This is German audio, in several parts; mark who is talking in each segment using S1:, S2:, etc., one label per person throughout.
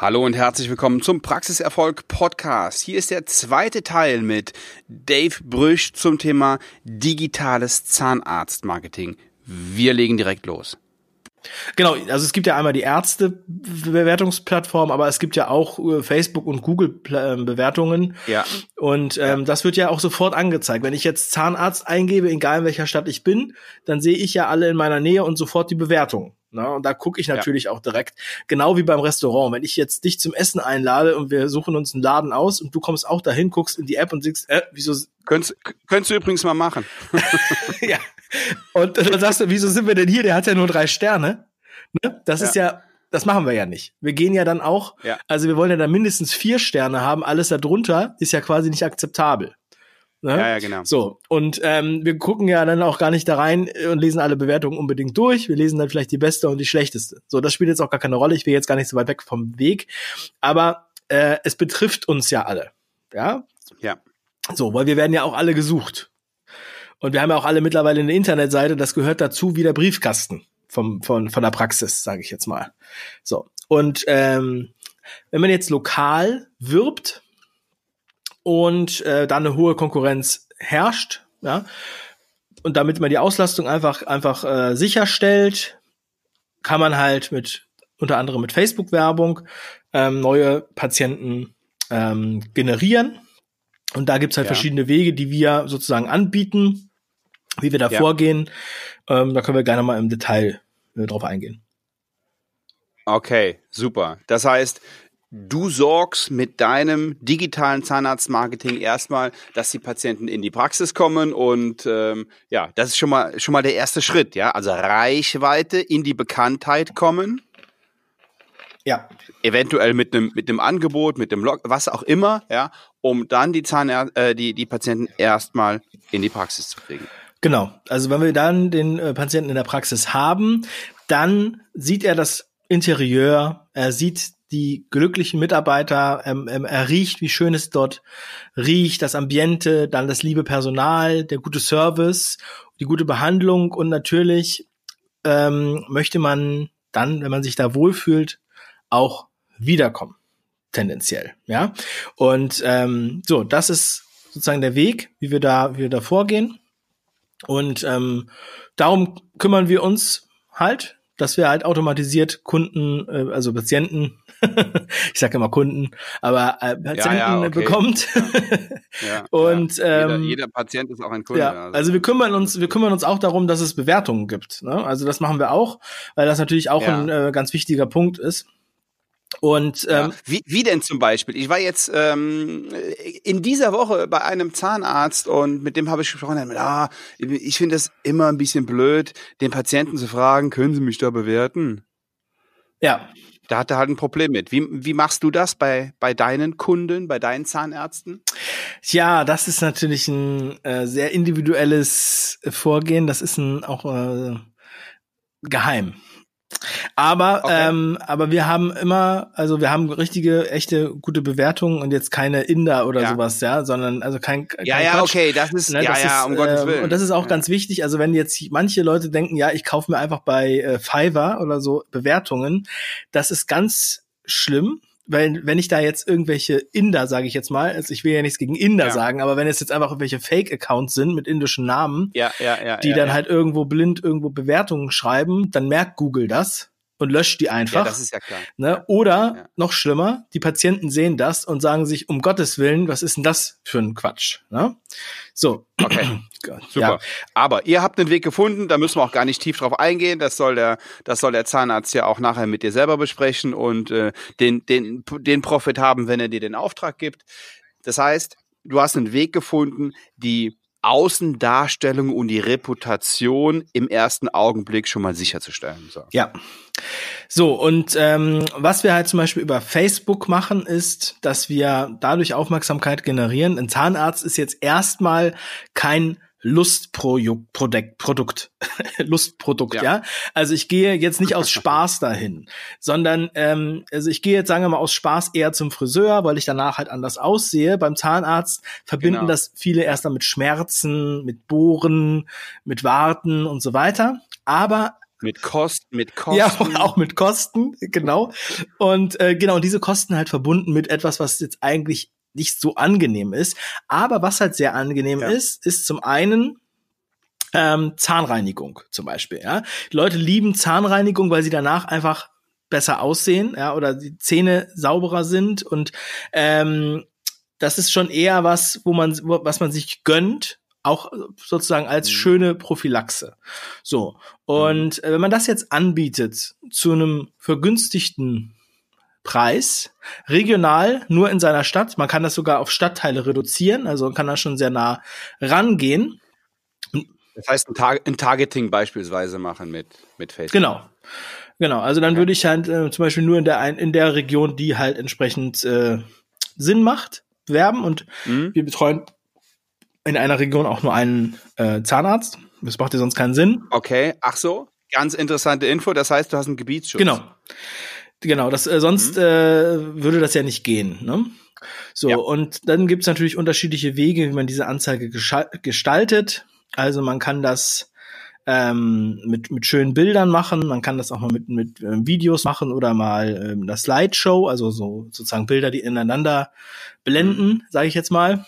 S1: Hallo und herzlich willkommen zum Praxiserfolg Podcast. Hier ist der zweite Teil mit Dave Brüsch zum Thema digitales Zahnarztmarketing. Wir legen direkt los.
S2: Genau, also es gibt ja einmal die Ärzte-Bewertungsplattform, aber es gibt ja auch äh, Facebook und Google-Bewertungen.
S1: Ja.
S2: Und ähm, das wird ja auch sofort angezeigt. Wenn ich jetzt Zahnarzt eingebe, egal in welcher Stadt ich bin, dann sehe ich ja alle in meiner Nähe und sofort die Bewertung. Na, und da gucke ich natürlich ja. auch direkt, genau wie beim Restaurant. Wenn ich jetzt dich zum Essen einlade und wir suchen uns einen Laden aus und du kommst auch dahin, guckst in die App und siehst, äh, wieso.
S1: Könntest, könntest du übrigens mal machen.
S2: ja. Und dann sagst du, wieso sind wir denn hier? Der hat ja nur drei Sterne. Ne? Das ja. ist ja, das machen wir ja nicht. Wir gehen ja dann auch, ja. also wir wollen ja dann mindestens vier Sterne haben. Alles darunter ist ja quasi nicht akzeptabel.
S1: Ne? Ja, ja, genau.
S2: So, und ähm, wir gucken ja dann auch gar nicht da rein und lesen alle Bewertungen unbedingt durch. Wir lesen dann vielleicht die beste und die schlechteste. So, das spielt jetzt auch gar keine Rolle. Ich will jetzt gar nicht so weit weg vom Weg. Aber äh, es betrifft uns ja alle. Ja?
S1: Ja.
S2: So, weil wir werden ja auch alle gesucht. Und wir haben ja auch alle mittlerweile eine Internetseite, das gehört dazu wie der Briefkasten vom, von, von der Praxis, sage ich jetzt mal. So. Und ähm, wenn man jetzt lokal wirbt, und äh, da eine hohe Konkurrenz herrscht, ja, und damit man die Auslastung einfach einfach äh, sicherstellt, kann man halt mit unter anderem mit Facebook-Werbung ähm, neue Patienten ähm, generieren. Und da gibt's halt ja. verschiedene Wege, die wir sozusagen anbieten, wie wir da ja. vorgehen. Ähm, da können wir gerne mal im Detail äh, drauf eingehen.
S1: Okay, super. Das heißt, Du sorgst mit deinem digitalen Zahnarztmarketing erstmal, dass die Patienten in die Praxis kommen und ähm, ja, das ist schon mal schon mal der erste Schritt, ja, also Reichweite in die Bekanntheit kommen.
S2: Ja.
S1: Eventuell mit einem mit einem Angebot, mit dem Log, was auch immer, ja, um dann die Zahnär äh, die die Patienten erstmal in die Praxis zu kriegen.
S2: Genau. Also wenn wir dann den äh, Patienten in der Praxis haben, dann sieht er das Interieur, er sieht die glücklichen Mitarbeiter, ähm, ähm, er riecht, wie schön es dort riecht, das Ambiente, dann das liebe Personal, der gute Service, die gute Behandlung und natürlich ähm, möchte man dann, wenn man sich da wohlfühlt, auch wiederkommen, tendenziell, ja. Und ähm, so, das ist sozusagen der Weg, wie wir da, wie wir da vorgehen. Und ähm, darum kümmern wir uns halt dass wir halt automatisiert Kunden, äh, also Patienten, ich sage immer Kunden, aber äh, Patienten ja, ja, okay. bekommt. ja, und ähm,
S1: jeder, jeder, Patient ist auch ein Kunde.
S2: Also. also wir kümmern uns, wir kümmern uns auch darum, dass es Bewertungen gibt. Ne? Also das machen wir auch, weil das natürlich auch ein äh, ganz wichtiger Punkt ist. Und ähm, ja.
S1: wie, wie denn zum Beispiel? Ich war jetzt ähm, in dieser Woche bei einem Zahnarzt und mit dem habe ich gesprochen. Mit, ah, ich finde es immer ein bisschen blöd, den Patienten zu fragen, können Sie mich da bewerten?
S2: Ja.
S1: Da hat er halt ein Problem mit. Wie, wie machst du das bei, bei deinen Kunden, bei deinen Zahnärzten?
S2: Ja, das ist natürlich ein äh, sehr individuelles Vorgehen. Das ist ein auch äh, geheim. Aber okay. ähm, aber wir haben immer, also wir haben richtige, echte, gute Bewertungen und jetzt keine Inder oder ja. sowas, ja, sondern also kein, kein
S1: ja ja Quatsch. okay, das ist ne, ja das ja ist, um Gottes ähm, Willen
S2: und das ist auch
S1: ja.
S2: ganz wichtig. Also wenn jetzt manche Leute denken, ja, ich kaufe mir einfach bei äh, Fiverr oder so Bewertungen, das ist ganz schlimm, weil wenn ich da jetzt irgendwelche Inder, sage ich jetzt mal, also ich will ja nichts gegen Inder ja. sagen, aber wenn es jetzt einfach irgendwelche Fake-Accounts sind mit indischen Namen,
S1: ja, ja, ja,
S2: die
S1: ja,
S2: dann
S1: ja.
S2: halt irgendwo blind irgendwo Bewertungen schreiben, dann merkt Google das und löscht die einfach. Ja,
S1: das ist ja klar.
S2: Ne? Oder ja. noch schlimmer, die Patienten sehen das und sagen sich, um Gottes Willen, was ist denn das für ein Quatsch? Ne? So.
S1: Okay. Super. Ja. Aber ihr habt einen Weg gefunden, da müssen wir auch gar nicht tief drauf eingehen. Das soll der, das soll der Zahnarzt ja auch nachher mit dir selber besprechen und äh, den, den, den Profit haben, wenn er dir den Auftrag gibt. Das heißt, du hast einen Weg gefunden, die Außendarstellung und die Reputation im ersten Augenblick schon mal sicherzustellen.
S2: So. Ja. So, und ähm, was wir halt zum Beispiel über Facebook machen, ist, dass wir dadurch Aufmerksamkeit generieren. Ein Zahnarzt ist jetzt erstmal kein Lustprodukt, Produkt, Lustprodukt, ja. ja. Also ich gehe jetzt nicht aus Spaß dahin, sondern ähm, also ich gehe jetzt sagen wir mal aus Spaß eher zum Friseur, weil ich danach halt anders aussehe. Beim Zahnarzt verbinden genau. das viele erst dann mit Schmerzen, mit Bohren, mit Warten und so weiter. Aber
S1: Mit Kosten, mit Kosten.
S2: Ja, auch mit Kosten, genau. Und äh, genau, diese Kosten halt verbunden mit etwas, was jetzt eigentlich nicht so angenehm ist. Aber was halt sehr angenehm ja. ist, ist zum einen ähm, Zahnreinigung zum Beispiel. Ja, die Leute lieben Zahnreinigung, weil sie danach einfach besser aussehen, ja, oder die Zähne sauberer sind und ähm, das ist schon eher was, wo man, was man sich gönnt, auch sozusagen als mhm. schöne Prophylaxe. So. Und mhm. wenn man das jetzt anbietet zu einem vergünstigten Preis, regional, nur in seiner Stadt, man kann das sogar auf Stadtteile reduzieren, also man kann da schon sehr nah rangehen.
S1: Das heißt, ein, Tar ein Targeting beispielsweise machen mit, mit Facebook.
S2: Genau. Genau, also dann würde ich halt äh, zum Beispiel nur in der, in der Region, die halt entsprechend äh, Sinn macht, werben und mhm. wir betreuen in einer Region auch nur einen äh, Zahnarzt. Das macht ja sonst keinen Sinn.
S1: Okay, ach so, ganz interessante Info. Das heißt, du hast einen Gebietsschutz.
S2: Genau, genau. Das äh, sonst mhm. äh, würde das ja nicht gehen. Ne? So ja. und dann gibt's natürlich unterschiedliche Wege, wie man diese Anzeige gestaltet. Also man kann das ähm, mit, mit schönen Bildern machen. Man kann das auch mal mit, mit äh, Videos machen oder mal ähm, das Slideshow, also so sozusagen Bilder, die ineinander blenden, mhm. sage ich jetzt mal.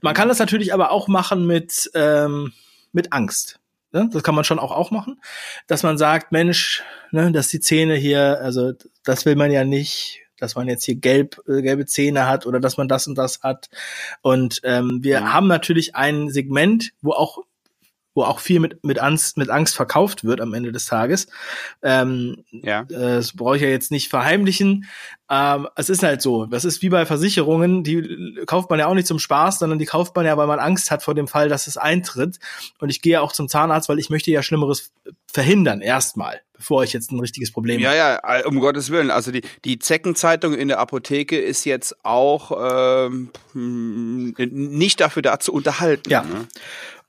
S2: Man kann das natürlich aber auch machen mit, ähm, mit Angst. Ne? Das kann man schon auch, auch machen, dass man sagt, Mensch, ne, dass die Zähne hier, also das will man ja nicht, dass man jetzt hier gelb, äh, gelbe Zähne hat oder dass man das und das hat. Und ähm, wir mhm. haben natürlich ein Segment, wo auch wo auch viel mit, mit, Angst, mit Angst verkauft wird am Ende des Tages. Ähm, ja. Äh, das brauche ich ja jetzt nicht verheimlichen. Ähm, es ist halt so, das ist wie bei Versicherungen, die kauft man ja auch nicht zum Spaß, sondern die kauft man ja, weil man Angst hat vor dem Fall, dass es eintritt. Und ich gehe auch zum Zahnarzt, weil ich möchte ja Schlimmeres verhindern, erstmal, bevor ich jetzt ein richtiges Problem
S1: ja, habe. Ja, ja, um Gottes Willen. Also die, die Zeckenzeitung in der Apotheke ist jetzt auch ähm, nicht dafür da zu unterhalten.
S2: Ja. Ne?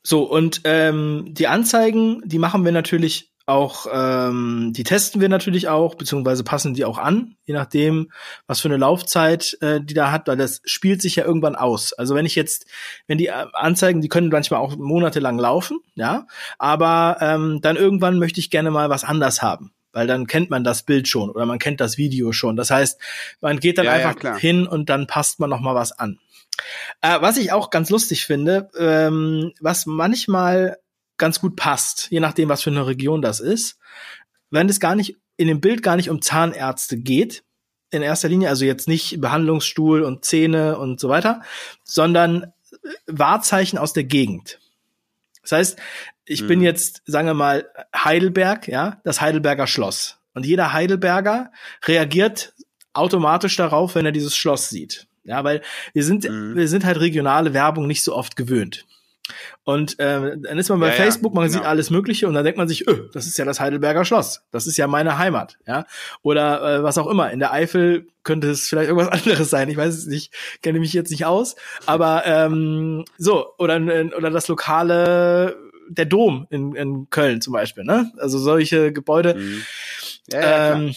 S2: So, und ähm, die Anzeigen, die machen wir natürlich auch, ähm, die testen wir natürlich auch, beziehungsweise passen die auch an, je nachdem, was für eine Laufzeit äh, die da hat, weil das spielt sich ja irgendwann aus. Also wenn ich jetzt, wenn die äh, Anzeigen, die können manchmal auch monatelang laufen, ja, aber ähm, dann irgendwann möchte ich gerne mal was anders haben weil dann kennt man das Bild schon oder man kennt das Video schon. Das heißt, man geht dann ja, einfach ja, hin und dann passt man noch mal was an. Äh, was ich auch ganz lustig finde, ähm, was manchmal ganz gut passt, je nachdem, was für eine Region das ist, wenn es gar nicht in dem Bild gar nicht um Zahnärzte geht, in erster Linie, also jetzt nicht Behandlungsstuhl und Zähne und so weiter, sondern äh, Wahrzeichen aus der Gegend. Das heißt, ich mhm. bin jetzt, sagen wir mal, Heidelberg, ja, das Heidelberger Schloss. Und jeder Heidelberger reagiert automatisch darauf, wenn er dieses Schloss sieht. Ja, weil wir sind, mhm. wir sind halt regionale Werbung nicht so oft gewöhnt. Und äh, dann ist man bei ja, Facebook, man ja, genau. sieht alles Mögliche und dann denkt man sich, öh, das ist ja das Heidelberger Schloss, das ist ja meine Heimat, ja. Oder äh, was auch immer. In der Eifel könnte es vielleicht irgendwas anderes sein. Ich weiß es nicht, kenne mich jetzt nicht aus. Aber ähm, so, oder, oder das lokale, der Dom in, in Köln zum Beispiel, ne? Also solche Gebäude. Mhm. Ja, ähm,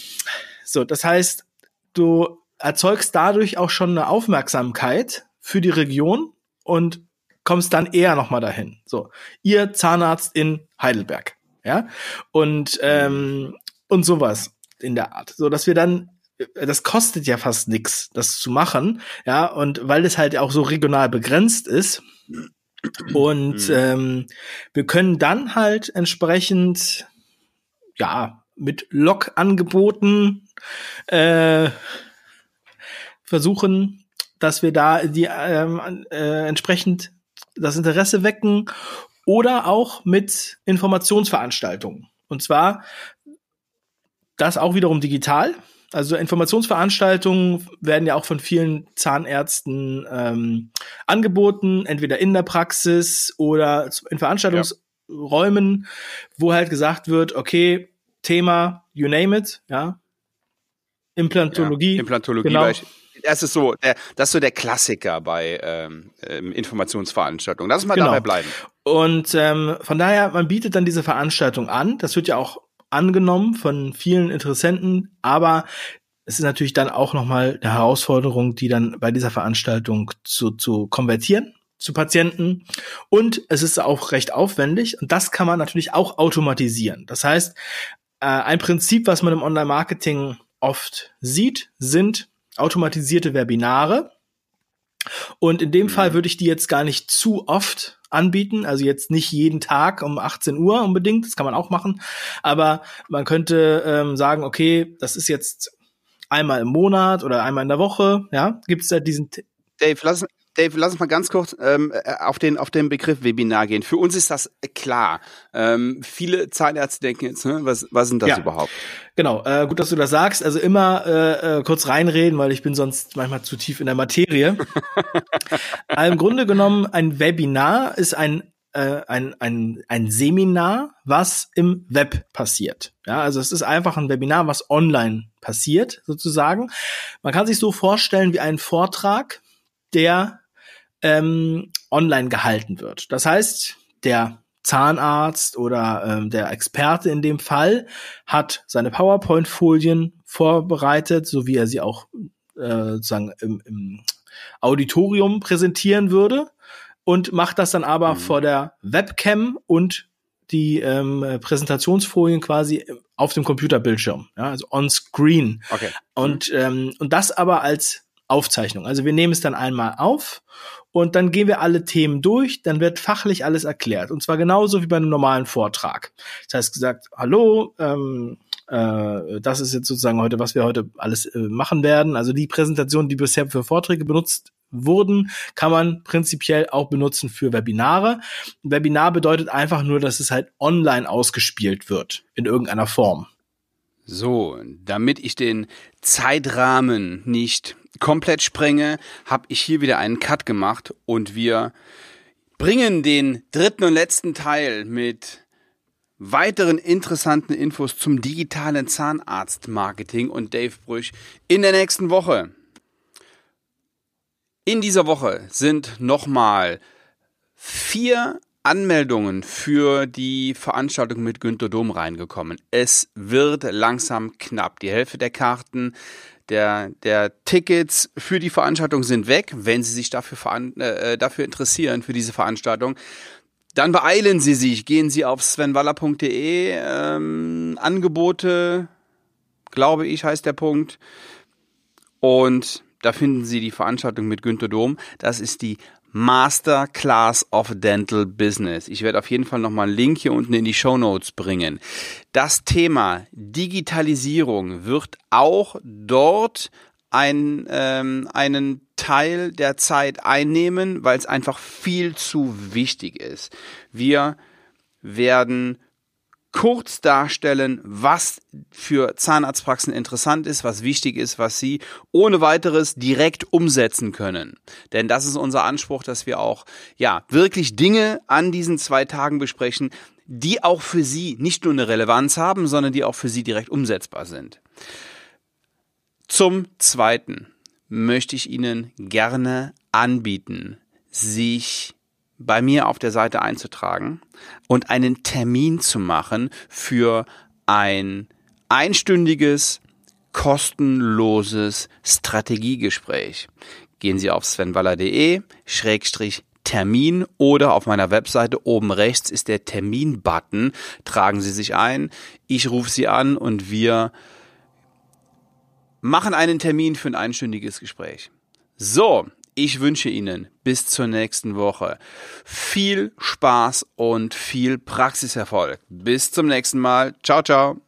S2: so, das heißt, du erzeugst dadurch auch schon eine Aufmerksamkeit für die Region und kommst dann eher noch mal dahin. So, ihr Zahnarzt in Heidelberg, ja und ähm, und sowas in der Art, so dass wir dann das kostet ja fast nix, das zu machen, ja und weil es halt auch so regional begrenzt ist und mhm. ähm, wir können dann halt entsprechend ja mit Log-Angeboten äh, versuchen, dass wir da die ähm, äh, entsprechend das Interesse wecken oder auch mit Informationsveranstaltungen. Und zwar das auch wiederum digital. Also Informationsveranstaltungen werden ja auch von vielen Zahnärzten ähm, angeboten, entweder in der Praxis oder in Veranstaltungsräumen, ja. wo halt gesagt wird, okay, Thema, you name it, ja, Implantologie. Ja,
S1: Implantologie genau das ist so, der, das ist so der Klassiker bei ähm, ähm, Informationsveranstaltungen. Lass mal genau. dabei bleiben.
S2: Und ähm, von daher, man bietet dann diese Veranstaltung an. Das wird ja auch angenommen von vielen Interessenten, aber es ist natürlich dann auch nochmal eine Herausforderung, die dann bei dieser Veranstaltung zu, zu konvertieren. zu Patienten und es ist auch recht aufwendig und das kann man natürlich auch automatisieren. Das heißt, äh, ein Prinzip, was man im Online-Marketing oft sieht, sind automatisierte Webinare. Und in dem mhm. Fall würde ich die jetzt gar nicht zu oft anbieten, also jetzt nicht jeden Tag um 18 Uhr unbedingt, das kann man auch machen, aber man könnte ähm, sagen, okay, das ist jetzt einmal im Monat oder einmal in der Woche, ja, gibt es da diesen
S1: Dave, lass, Dave, lass uns mal ganz kurz ähm, äh, auf, den, auf den Begriff Webinar gehen. Für uns ist das klar. Ähm, viele Zahnärzte denken jetzt, ne, was, was sind das ja. überhaupt?
S2: Genau, äh, gut, dass du das sagst. Also immer äh, äh, kurz reinreden, weil ich bin sonst manchmal zu tief in der Materie. Im Grunde genommen, ein Webinar ist ein äh, ein, ein, ein Seminar, was im Web passiert. Ja, also es ist einfach ein Webinar, was online passiert, sozusagen. Man kann sich so vorstellen wie einen Vortrag, der ähm, online gehalten wird. Das heißt, der Zahnarzt oder ähm, der Experte in dem Fall hat seine PowerPoint-Folien vorbereitet, so wie er sie auch äh, sozusagen im, im Auditorium präsentieren würde und macht das dann aber mhm. vor der Webcam und die ähm, Präsentationsfolien quasi auf dem Computerbildschirm, ja, also on screen. Okay. Und mhm. ähm, und das aber als Aufzeichnung. Also wir nehmen es dann einmal auf und dann gehen wir alle Themen durch, dann wird fachlich alles erklärt. Und zwar genauso wie bei einem normalen Vortrag. Das heißt gesagt, hallo, ähm, äh, das ist jetzt sozusagen heute, was wir heute alles äh, machen werden. Also die Präsentation, die bisher für Vorträge benutzt wurden, kann man prinzipiell auch benutzen für Webinare. Webinar bedeutet einfach nur, dass es halt online ausgespielt wird in irgendeiner Form.
S1: So, damit ich den Zeitrahmen nicht komplett sprenge, habe ich hier wieder einen Cut gemacht und wir bringen den dritten und letzten Teil mit weiteren interessanten Infos zum digitalen Zahnarzt-Marketing und Dave Brüch in der nächsten Woche. In dieser Woche sind nochmal vier Anmeldungen für die Veranstaltung mit Günter Dom reingekommen. Es wird langsam knapp. Die Hälfte der Karten, der, der Tickets für die Veranstaltung sind weg. Wenn Sie sich dafür, äh, äh, dafür interessieren, für diese Veranstaltung, dann beeilen Sie sich. Gehen Sie auf svenwaller.de. Ähm, Angebote, glaube ich, heißt der Punkt. Und da finden Sie die Veranstaltung mit Günter Dom. Das ist die Masterclass of Dental Business. Ich werde auf jeden Fall nochmal einen Link hier unten in die Show Notes bringen. Das Thema Digitalisierung wird auch dort ein, ähm, einen Teil der Zeit einnehmen, weil es einfach viel zu wichtig ist. Wir werden kurz darstellen, was für Zahnarztpraxen interessant ist, was wichtig ist, was sie ohne weiteres direkt umsetzen können. Denn das ist unser Anspruch, dass wir auch, ja, wirklich Dinge an diesen zwei Tagen besprechen, die auch für sie nicht nur eine Relevanz haben, sondern die auch für sie direkt umsetzbar sind. Zum Zweiten möchte ich Ihnen gerne anbieten, sich bei mir auf der Seite einzutragen und einen Termin zu machen für ein einstündiges, kostenloses Strategiegespräch. Gehen Sie auf svenwaller.de, Schrägstrich Termin oder auf meiner Webseite oben rechts ist der Termin-Button. Tragen Sie sich ein, ich rufe Sie an und wir machen einen Termin für ein einstündiges Gespräch. So, ich wünsche Ihnen bis zur nächsten Woche viel Spaß und viel Praxiserfolg. Bis zum nächsten Mal. Ciao, ciao.